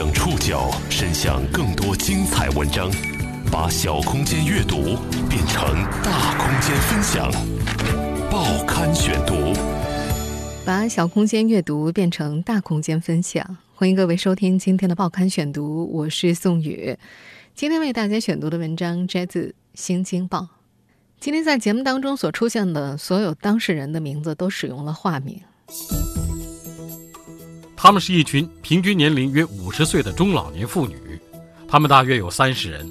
将触角伸向更多精彩文章，把小空间阅读变成大空间分享。报刊选读，把小空间阅读变成大空间分享。欢迎各位收听今天的报刊选读，我是宋宇。今天为大家选读的文章摘自《新京报》。今天在节目当中所出现的所有当事人的名字都使用了化名。他们是一群平均年龄约五十岁的中老年妇女，他们大约有三十人，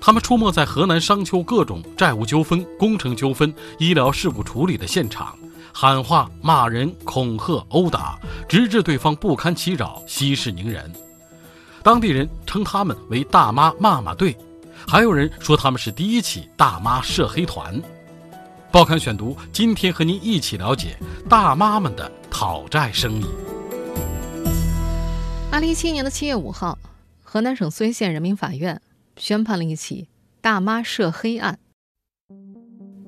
他们出没在河南商丘各种债务纠纷、工程纠纷、医疗事故处理的现场，喊话、骂人、恐吓、殴打，直至对方不堪其扰、息事宁人。当地人称他们为“大妈骂骂队”，还有人说他们是第一起“大妈涉黑团”。报刊选读，今天和您一起了解大妈们的讨债生意。二零一七年的七月五号，河南省睢县人民法院宣判了一起大妈涉黑案。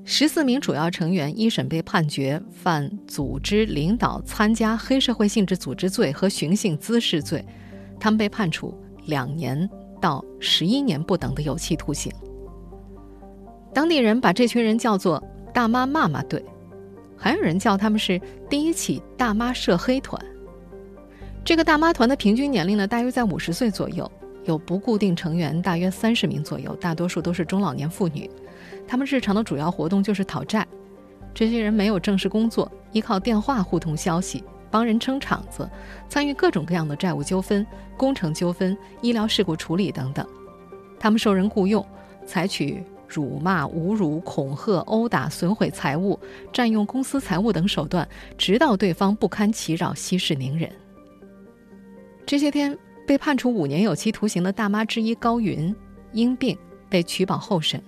十四名主要成员一审被判决犯组织、领导、参加黑社会性质组织罪和寻衅滋事罪，他们被判处两年到十一年不等的有期徒刑。当地人把这群人叫做“大妈骂骂队”，还有人叫他们是第一起大妈涉黑团。这个大妈团的平均年龄呢，大约在五十岁左右，有不固定成员，大约三十名左右，大多数都是中老年妇女。他们日常的主要活动就是讨债。这些人没有正式工作，依靠电话互通消息，帮人撑场子，参与各种各样的债务纠纷、工程纠纷、医疗事故处理等等。他们受人雇佣，采取辱骂、侮辱、恐吓、殴打、损毁财物、占用公司财物等手段，直到对方不堪其扰、息事宁人。这些天被判处五年有期徒刑的大妈之一高云因病被取保候审。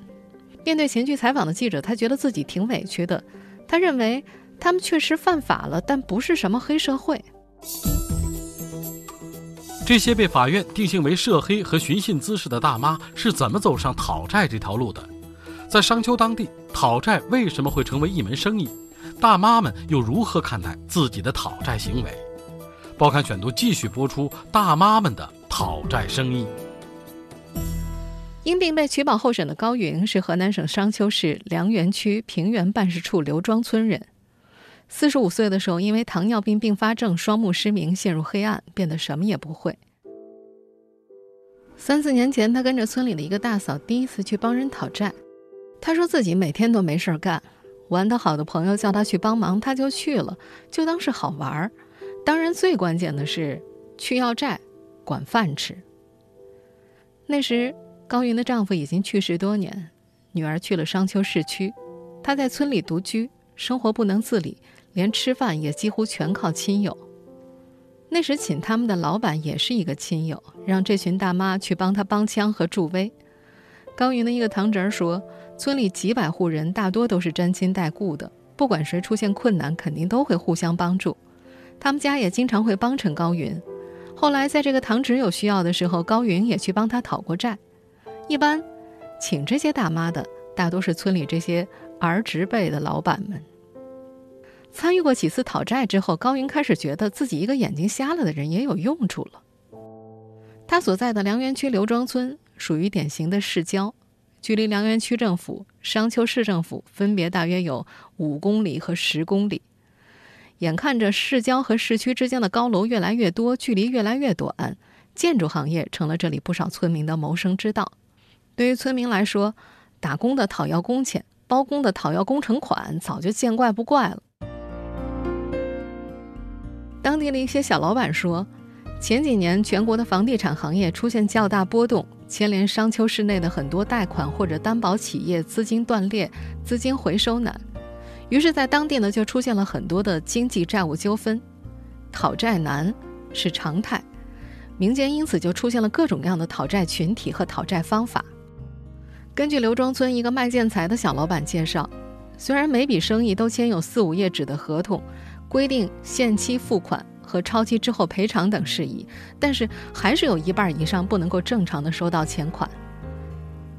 面对前去采访的记者，她觉得自己挺委屈的。她认为他们确实犯法了，但不是什么黑社会。这些被法院定性为涉黑和寻衅滋事的大妈是怎么走上讨债这条路的？在商丘当地，讨债为什么会成为一门生意？大妈们又如何看待自己的讨债行为？报刊选读继续播出大妈们的讨债生意。因病被取保候审的高云是河南省商丘市梁园区平原办事处刘庄村人。四十五岁的时候，因为糖尿病并发症，双目失明，陷入黑暗，变得什么也不会。三四年前，他跟着村里的一个大嫂第一次去帮人讨债。他说自己每天都没事儿干，玩得好的朋友叫他去帮忙，他就去了，就当是好玩儿。当然，最关键的是去要债，管饭吃。那时，高云的丈夫已经去世多年，女儿去了商丘市区，她在村里独居，生活不能自理，连吃饭也几乎全靠亲友。那时，请他们的老板也是一个亲友，让这群大妈去帮他帮腔和助威。高云的一个堂侄儿说，村里几百户人，大多都是沾亲带故的，不管谁出现困难，肯定都会互相帮助。他们家也经常会帮衬高云。后来，在这个堂侄有需要的时候，高云也去帮他讨过债。一般，请这些大妈的大多是村里这些儿侄辈的老板们。参与过几次讨债之后，高云开始觉得自己一个眼睛瞎了的人也有用处了。他所在的梁园区刘庄村属于典型的市郊，距离梁园区政府、商丘市政府分别大约有五公里和十公里。眼看着市郊和市区之间的高楼越来越多，距离越来越短，建筑行业成了这里不少村民的谋生之道。对于村民来说，打工的讨要工钱，包工的讨要工程款，早就见怪不怪了。当地的一些小老板说，前几年全国的房地产行业出现较大波动，牵连商丘市内的很多贷款或者担保企业资金断裂，资金回收难。于是，在当地呢，就出现了很多的经济债务纠纷，讨债难是常态，民间因此就出现了各种各样的讨债群体和讨债方法。根据刘庄村一个卖建材的小老板介绍，虽然每笔生意都签有四五页纸的合同，规定限期付款和超期之后赔偿等事宜，但是还是有一半以上不能够正常的收到钱款。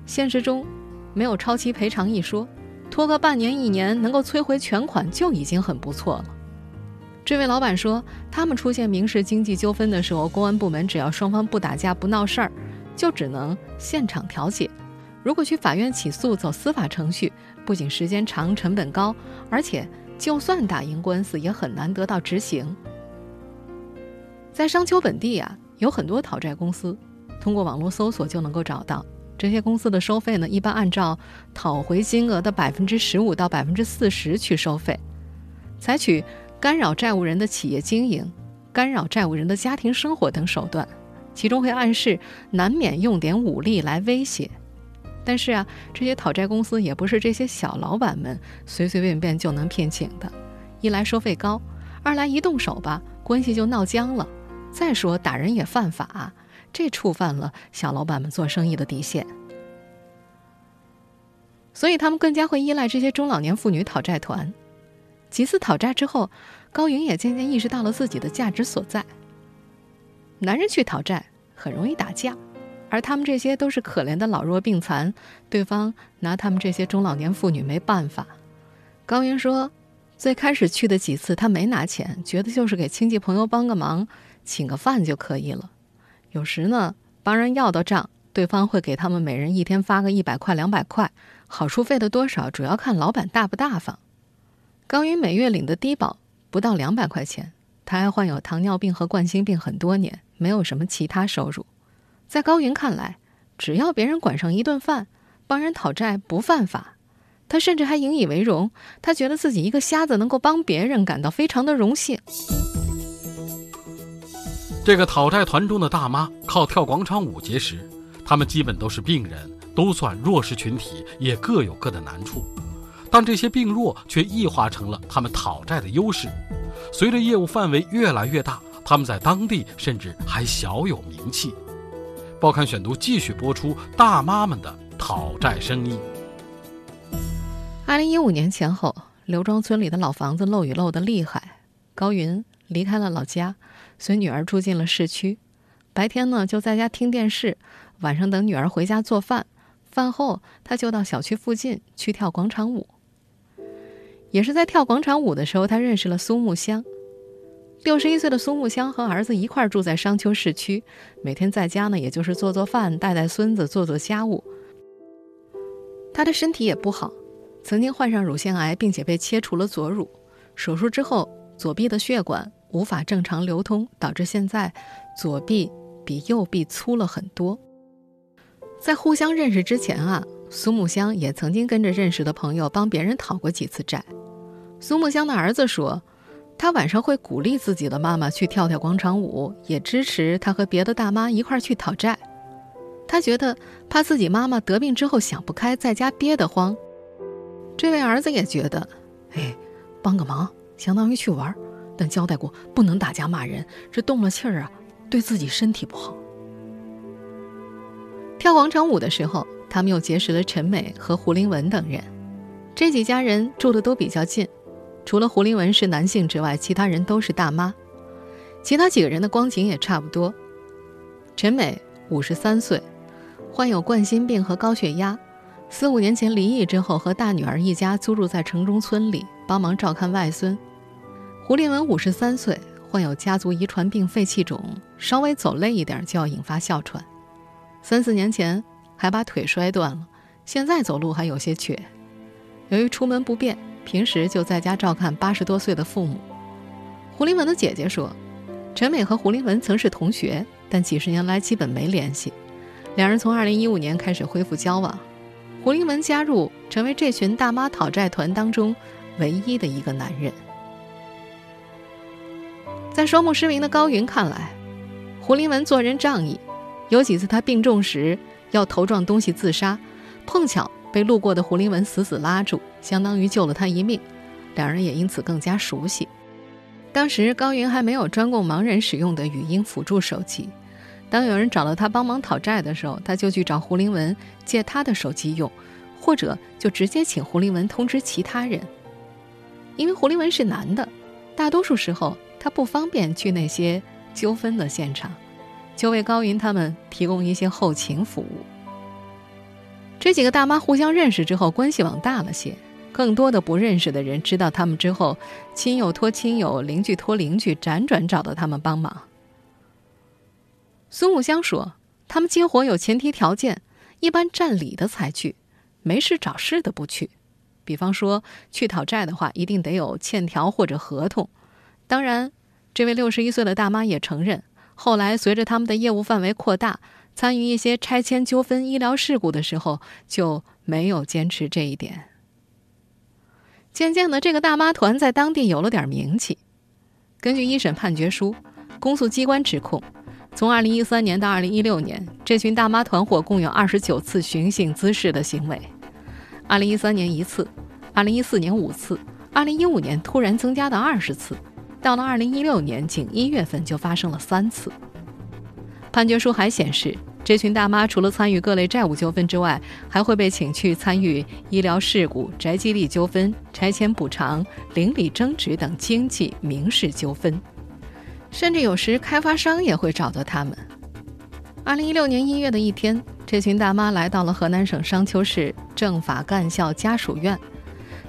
现实中，没有超期赔偿一说。拖个半年一年，能够催回全款就已经很不错了。这位老板说，他们出现民事经济纠纷的时候，公安部门只要双方不打架不闹事儿，就只能现场调解。如果去法院起诉走司法程序，不仅时间长、成本高，而且就算打赢官司，也很难得到执行。在商丘本地啊，有很多讨债公司，通过网络搜索就能够找到。这些公司的收费呢，一般按照讨回金额的百分之十五到百分之四十去收费，采取干扰债务人的企业经营、干扰债务人的家庭生活等手段，其中会暗示难免用点武力来威胁。但是啊，这些讨债公司也不是这些小老板们随随便便就能聘请的。一来收费高，二来一动手吧，关系就闹僵了。再说打人也犯法，这触犯了小老板们做生意的底线。所以他们更加会依赖这些中老年妇女讨债团。几次讨债之后，高云也渐渐意识到了自己的价值所在。男人去讨债很容易打架。而他们这些都是可怜的老弱病残，对方拿他们这些中老年妇女没办法。高云说，最开始去的几次他没拿钱，觉得就是给亲戚朋友帮个忙，请个饭就可以了。有时呢，帮人要到账，对方会给他们每人一天发个一百块、两百块，好处费的多少主要看老板大不大方。高云每月领的低保不到两百块钱，他还患有糖尿病和冠心病很多年，没有什么其他收入。在高云看来，只要别人管上一顿饭，帮人讨债不犯法。他甚至还引以为荣，他觉得自己一个瞎子能够帮别人，感到非常的荣幸。这个讨债团中的大妈靠跳广场舞结识，他们基本都是病人，都算弱势群体，也各有各的难处。但这些病弱却异化成了他们讨债的优势。随着业务范围越来越大，他们在当地甚至还小有名气。报刊选读继续播出大妈们的讨债生意。二零一五年前后，刘庄村里的老房子漏雨漏得厉害，高云离开了老家，随女儿住进了市区。白天呢就在家听电视，晚上等女儿回家做饭，饭后他就到小区附近去跳广场舞。也是在跳广场舞的时候，他认识了苏木香。六十一岁的苏木香和儿子一块住在商丘市区，每天在家呢，也就是做做饭、带带孙子、做做家务。他的身体也不好，曾经患上乳腺癌，并且被切除了左乳。手术之后，左臂的血管无法正常流通，导致现在左臂比右臂粗了很多。在互相认识之前啊，苏木香也曾经跟着认识的朋友帮别人讨过几次债。苏木香的儿子说。他晚上会鼓励自己的妈妈去跳跳广场舞，也支持他和别的大妈一块儿去讨债。他觉得怕自己妈妈得病之后想不开，在家憋得慌。这位儿子也觉得，哎，帮个忙相当于去玩儿，但交代过不能打架骂人，这动了气儿啊，对自己身体不好。跳广场舞的时候，他们又结识了陈美和胡林文等人，这几家人住的都比较近。除了胡林文是男性之外，其他人都是大妈。其他几个人的光景也差不多。陈美五十三岁，患有冠心病和高血压，四五年前离异之后，和大女儿一家租住在城中村里，帮忙照看外孙。胡林文五十三岁，患有家族遗传病肺气肿，稍微走累一点就要引发哮喘。三四年前还把腿摔断了，现在走路还有些瘸。由于出门不便。平时就在家照看八十多岁的父母。胡林文的姐姐说，陈美和胡林文曾是同学，但几十年来基本没联系。两人从二零一五年开始恢复交往。胡林文加入，成为这群大妈讨债团当中唯一的一个男人。在双目失明的高云看来，胡林文做人仗义，有几次他病重时要头撞东西自杀，碰巧。被路过的胡林文死死拉住，相当于救了他一命，两人也因此更加熟悉。当时高云还没有专供盲人使用的语音辅助手机，当有人找到他帮忙讨债的时候，他就去找胡林文借他的手机用，或者就直接请胡林文通知其他人。因为胡林文是男的，大多数时候他不方便去那些纠纷的现场，就为高云他们提供一些后勤服务。这几个大妈互相认识之后，关系往大了些。更多的不认识的人知道他们之后，亲友托亲友，邻居托邻居，辗转找到他们帮忙。苏木香说：“他们接活有前提条件，一般占理的才去，没事找事的不去。比方说去讨债的话，一定得有欠条或者合同。当然，这位六十一岁的大妈也承认，后来随着他们的业务范围扩大，参与一些拆迁纠纷、医疗事故的时候，就没有坚持这一点。渐渐的，这个大妈团在当地有了点名气。根据一审判决书，公诉机关指控。”从二零一三年到二零一六年，这群大妈团伙共有二十九次寻衅滋事的行为。二零一三年一次，二零一四年五次，二零一五年突然增加到二十次，到了二零一六年，仅一月份就发生了三次。判决书还显示，这群大妈除了参与各类债务纠纷之外，还会被请去参与医疗事故、宅基地纠纷、拆迁补偿、邻里争执等经济民事纠纷。甚至有时开发商也会找到他们。二零一六年一月的一天，这群大妈来到了河南省商丘市政法干校家属院，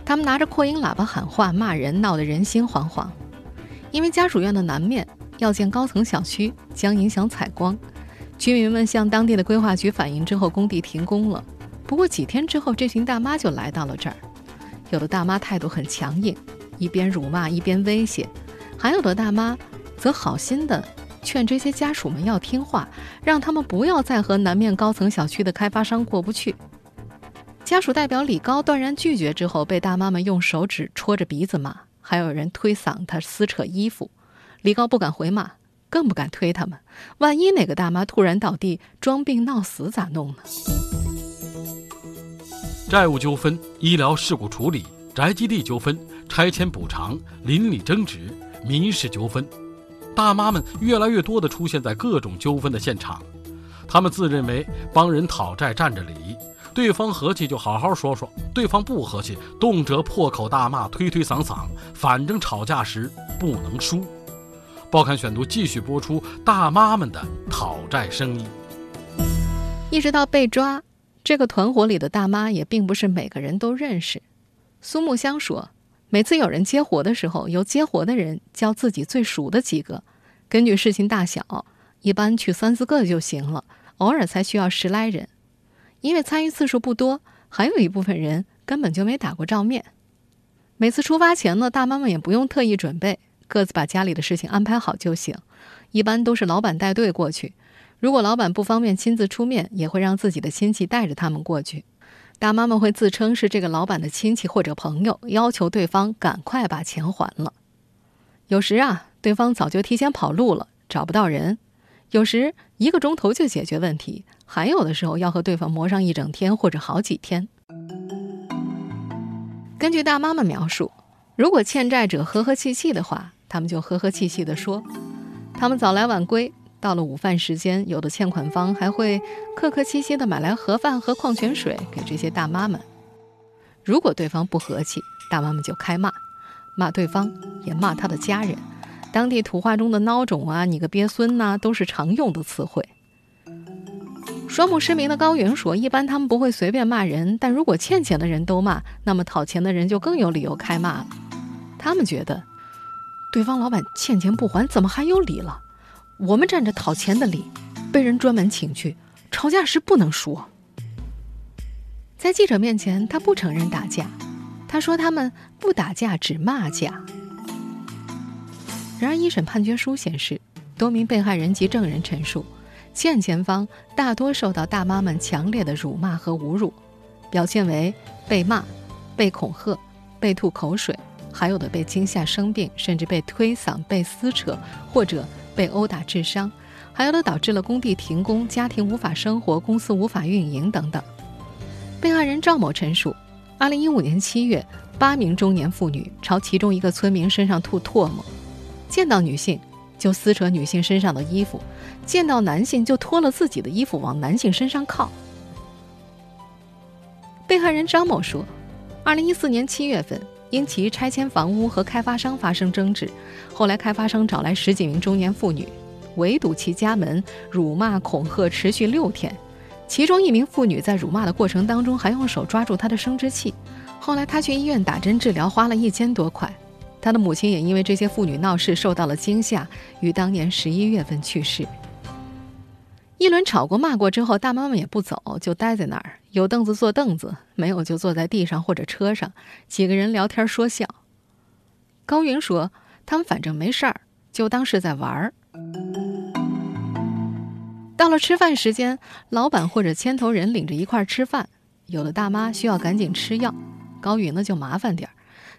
他们拿着扩音喇叭喊话、骂人，闹得人心惶惶。因为家属院的南面要建高层小区，将影响采光，居民们向当地的规划局反映之后，工地停工了。不过几天之后，这群大妈就来到了这儿，有的大妈态度很强硬，一边辱骂一边威胁，还有的大妈。则好心的劝这些家属们要听话，让他们不要再和南面高层小区的开发商过不去。家属代表李高断然拒绝之后，被大妈们用手指戳着鼻子骂，还有人推搡他、撕扯衣服。李高不敢回骂，更不敢推他们，万一哪个大妈突然倒地装病闹死咋弄呢？债务纠纷、医疗事故处理、宅基地纠纷、拆迁补偿、邻里争执、民事纠纷。大妈们越来越多地出现在各种纠纷的现场，他们自认为帮人讨债占着理，对方和气就好好说说，对方不和气，动辄破口大骂、推推搡搡，反正吵架时不能输。报刊选读继续播出大妈们的讨债生意，一直到被抓，这个团伙里的大妈也并不是每个人都认识。苏木香说。每次有人接活的时候，由接活的人叫自己最熟的几个，根据事情大小，一般去三四个就行了，偶尔才需要十来人。因为参与次数不多，还有一部分人根本就没打过照面。每次出发前呢，大妈们也不用特意准备，各自把家里的事情安排好就行。一般都是老板带队过去，如果老板不方便亲自出面，也会让自己的亲戚带着他们过去。大妈们会自称是这个老板的亲戚或者朋友，要求对方赶快把钱还了。有时啊，对方早就提前跑路了，找不到人；有时一个钟头就解决问题，还有的时候要和对方磨上一整天或者好几天。根据大妈们描述，如果欠债者和和气气的话，他们就和和气气地说；他们早来晚归。到了午饭时间，有的欠款方还会客客气气地买来盒饭和矿泉水给这些大妈们。如果对方不和气，大妈们就开骂，骂对方，也骂他的家人。当地土话中的孬种啊，你个鳖孙呐，都是常用的词汇。双目失明的高原说：“一般他们不会随便骂人，但如果欠钱的人都骂，那么讨钱的人就更有理由开骂了。他们觉得，对方老板欠钱不还，怎么还有理了？”我们占着讨钱的理，被人专门请去吵架时不能说。在记者面前，他不承认打架，他说他们不打架，只骂架。然而，一审判决书显示，多名被害人及证人陈述，欠钱方大多受到大妈们强烈的辱骂和侮辱，表现为被骂、被恐吓、被吐口水，还有的被惊吓生病，甚至被推搡、被撕扯或者。被殴打致伤，还有的导致了工地停工、家庭无法生活、公司无法运营等等。被害人赵某陈述：，二零一五年七月，八名中年妇女朝其中一个村民身上吐唾沫，见到女性就撕扯女性身上的衣服，见到男性就脱了自己的衣服往男性身上靠。被害人张某说：，二零一四年七月份。因其拆迁房屋和开发商发生争执，后来开发商找来十几名中年妇女，围堵其家门，辱骂恐吓，持续六天。其中一名妇女在辱骂的过程当中，还用手抓住她的生殖器，后来他去医院打针治疗，花了一千多块。他的母亲也因为这些妇女闹事受到了惊吓，于当年十一月份去世。一轮吵过骂过之后，大妈们也不走，就待在那儿，有凳子坐凳子，没有就坐在地上或者车上，几个人聊天说笑。高云说：“他们反正没事儿，就当是在玩儿。”到了吃饭时间，老板或者牵头人领着一块儿吃饭，有的大妈需要赶紧吃药，高云呢就麻烦点儿，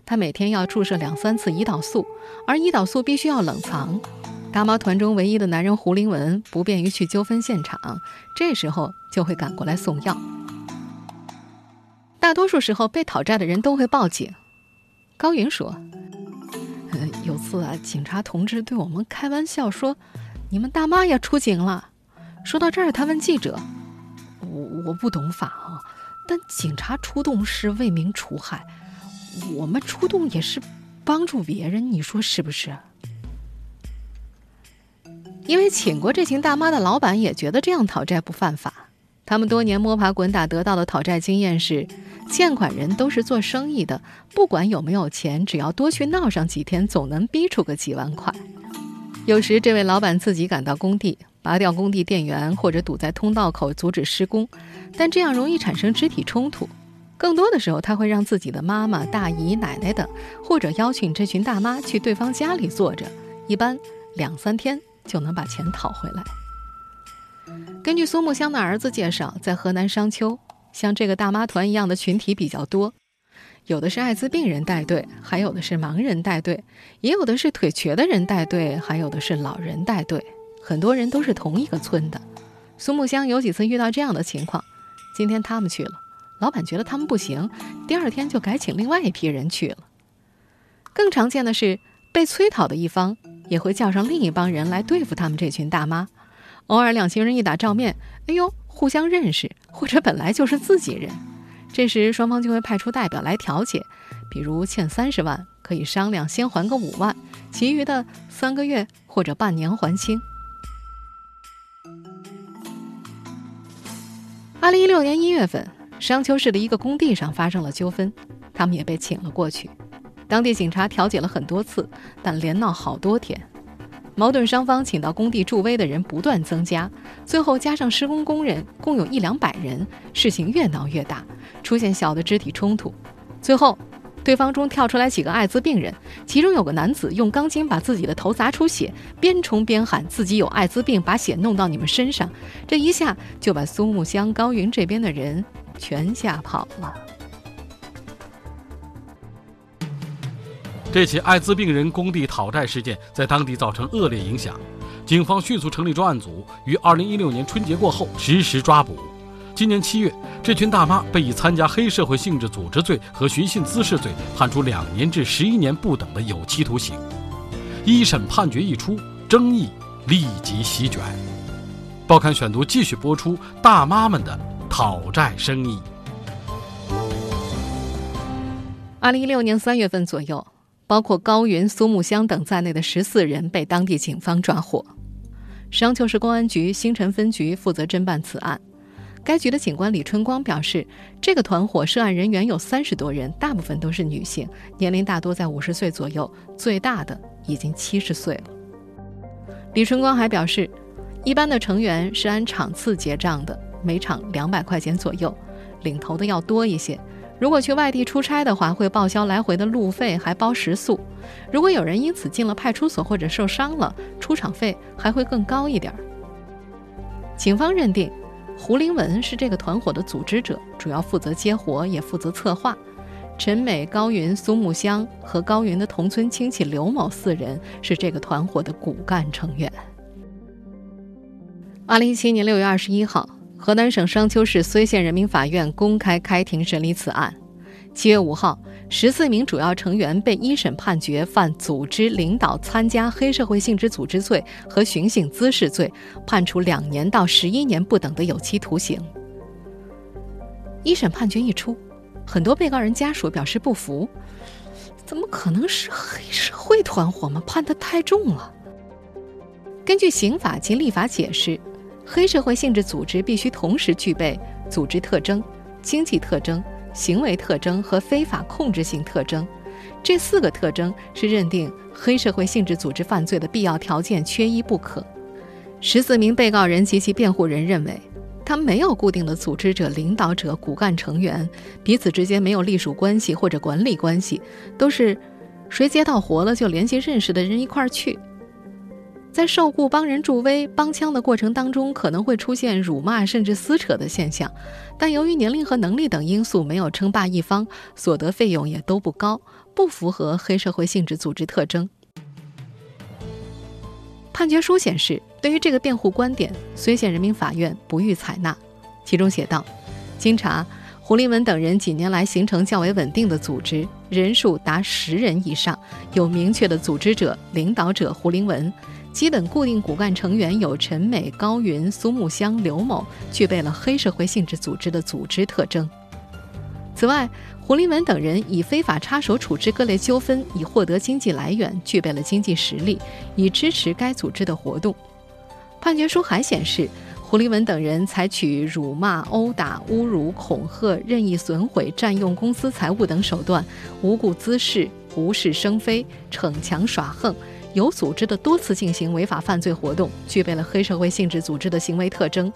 他每天要注射两三次胰岛素，而胰岛素必须要冷藏。大妈团中唯一的男人胡林文不便于去纠纷现场，这时候就会赶过来送药。大多数时候，被讨债的人都会报警。高云说：“呃，有次啊，警察同志对我们开玩笑说，你们大妈也出警了。说到这儿，他问记者：我我不懂法啊，但警察出动是为民除害，我们出动也是帮助别人，你说是不是？”因为请过这群大妈的老板也觉得这样讨债不犯法，他们多年摸爬滚打得到的讨债经验是，欠款人都是做生意的，不管有没有钱，只要多去闹上几天，总能逼出个几万块。有时这位老板自己赶到工地，拔掉工地电源或者堵在通道口阻止施工，但这样容易产生肢体冲突。更多的时候，他会让自己的妈妈、大姨、奶奶等，或者邀请这群大妈去对方家里坐着，一般两三天。就能把钱讨回来。根据苏木香的儿子介绍，在河南商丘，像这个大妈团一样的群体比较多，有的是艾滋病人带队，还有的是盲人带队，也有的是腿瘸的人带队，还有的是老人带队。很多人都是同一个村的。苏木香有几次遇到这样的情况，今天他们去了，老板觉得他们不行，第二天就改请另外一批人去了。更常见的是被催讨的一方。也会叫上另一帮人来对付他们这群大妈。偶尔两行人一打照面，哎呦，互相认识，或者本来就是自己人，这时双方就会派出代表来调解。比如欠三十万，可以商量先还个五万，其余的三个月或者半年还清。二零一六年一月份，商丘市的一个工地上发生了纠纷，他们也被请了过去。当地警察调解了很多次，但连闹好多天，矛盾双方请到工地助威的人不断增加，最后加上施工工人，共有一两百人，事情越闹越大，出现小的肢体冲突。最后，对方中跳出来几个艾滋病人，其中有个男子用钢筋把自己的头砸出血，边冲边喊自己有艾滋病，把血弄到你们身上。这一下就把苏木乡高云这边的人全吓跑了。这起艾滋病人工地讨债事件在当地造成恶劣影响，警方迅速成立专案组，于二零一六年春节过后实施抓捕。今年七月，这群大妈被以参加黑社会性质组织罪和寻衅滋事罪判处两年至十一年不等的有期徒刑。一审判决一出，争议立即席卷。报刊选读继续播出大妈们的讨债生意。二零一六年三月份左右。包括高云、苏木香等在内的十四人被当地警方抓获。商丘市公安局新城分局负责侦办此案。该局的警官李春光表示，这个团伙涉案人员有三十多人，大部分都是女性，年龄大多在五十岁左右，最大的已经七十岁了。李春光还表示，一般的成员是按场次结账的，每场两百块钱左右，领头的要多一些。如果去外地出差的话，会报销来回的路费，还包食宿。如果有人因此进了派出所或者受伤了，出场费还会更高一点儿。警方认定，胡林文是这个团伙的组织者，主要负责接活，也负责策划。陈美、高云、苏木香和高云的同村亲戚刘某四人是这个团伙的骨干成员。二零一七年六月二十一号。河南省商丘市睢县人民法院公开开庭审理此案。七月五号，十四名主要成员被一审判决犯组织、领导、参加黑社会性质组织罪和寻衅滋事罪，判处两年到十一年不等的有期徒刑。一审判决一出，很多被告人家属表示不服：怎么可能是黑社会团伙吗？判得太重了。根据刑法及立法解释。黑社会性质组织必须同时具备组织特征、经济特征、行为特征和非法控制性特征。这四个特征是认定黑社会性质组织犯罪的必要条件，缺一不可。十四名被告人及其辩护人认为，他没有固定的组织者、领导者、骨干成员，彼此之间没有隶属关系或者管理关系，都是谁接到活了就联系认识的人一块儿去。在受雇帮人助威、帮腔的过程当中，可能会出现辱骂甚至撕扯的现象，但由于年龄和能力等因素，没有称霸一方，所得费用也都不高。不符合黑社会性质组织特征。判决书显示，对于这个辩护观点，睢县人民法院不予采纳。其中写道：“经查，胡林文等人几年来形成较为稳定的组织，人数达十人以上，有明确的组织者、领导者胡林文，基本固定骨干成员有陈美、高云、苏木香、刘某，具备了黑社会性质组织的组织特征。此外，”胡林文等人以非法插手处置各类纠纷，以获得经济来源，具备了经济实力，以支持该组织的活动。判决书还显示，胡林文等人采取辱骂、殴打、侮辱、恐吓、任意损毁、占用公司财物等手段，无故滋事、无事生非、逞强耍横。有组织的多次进行违法犯罪活动，具备了黑社会性质组织的行为特征。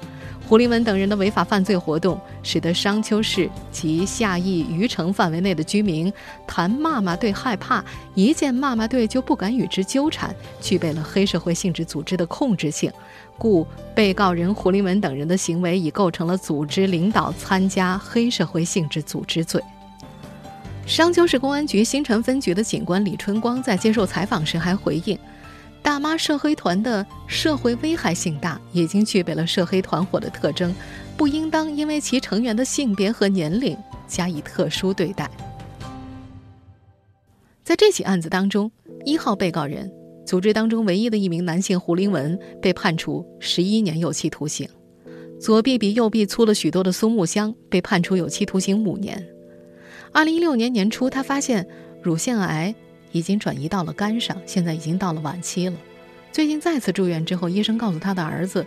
胡林文等人的违法犯罪活动，使得商丘市及下邑余城范围内的居民谈骂骂队害怕，一见骂骂队就不敢与之纠缠，具备了黑社会性质组织的控制性。故被告人胡林文等人的行为已构成了组织领导参加黑社会性质组织罪。商丘市公安局新城分局的警官李春光在接受采访时还回应：“大妈涉黑团的社会危害性大，已经具备了涉黑团伙的特征，不应当因为其成员的性别和年龄加以特殊对待。”在这起案子当中，一号被告人组织当中唯一的一名男性胡林文被判处十一年有期徒刑，左臂比右臂粗了许多的苏木香被判处有期徒刑五年。二零一六年年初，他发现乳腺癌已经转移到了肝上，现在已经到了晚期了。最近再次住院之后，医生告诉他的儿子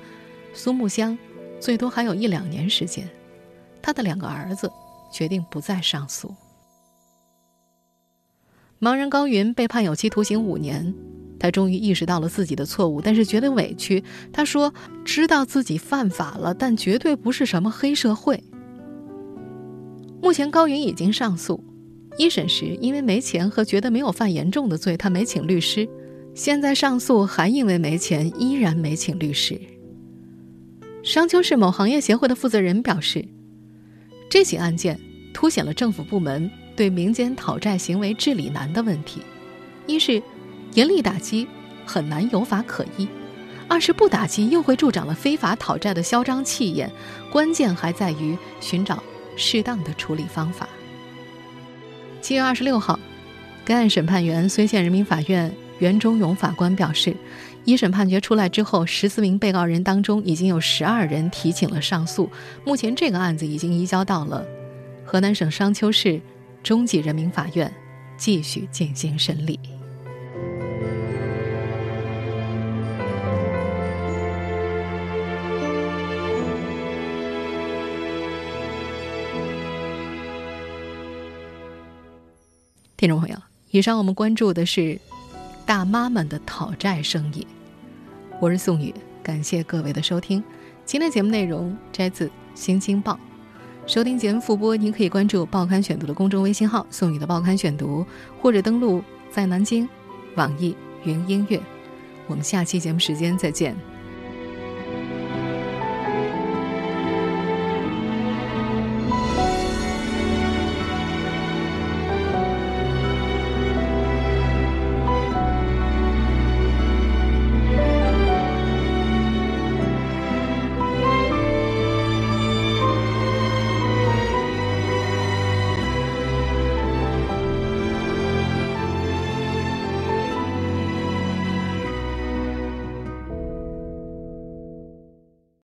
苏木香，最多还有一两年时间。他的两个儿子决定不再上诉。盲人高云被判有期徒刑五年，他终于意识到了自己的错误，但是觉得委屈。他说：“知道自己犯法了，但绝对不是什么黑社会。”目前高云已经上诉，一审时因为没钱和觉得没有犯严重的罪，他没请律师。现在上诉还因为没钱，依然没请律师。商丘市某行业协会的负责人表示，这起案件凸显了政府部门对民间讨债行为治理难的问题：一是严厉打击很难有法可依；二是不打击又会助长了非法讨债的嚣张气焰。关键还在于寻找。适当的处理方法。七月二十六号，该案审判员睢县人民法院袁忠勇法官表示，一审判决出来之后，十四名被告人当中已经有十二人提请了上诉，目前这个案子已经移交到了河南省商丘市中级人民法院继续进行审理。听众朋友，以上我们关注的是大妈们的讨债生意。我是宋宇，感谢各位的收听。今天节目内容摘自《新京报》，收听节目复播，您可以关注“报刊选读”的公众微信号“宋宇的报刊选读”，或者登录在南京网易云音乐。我们下期节目时间再见。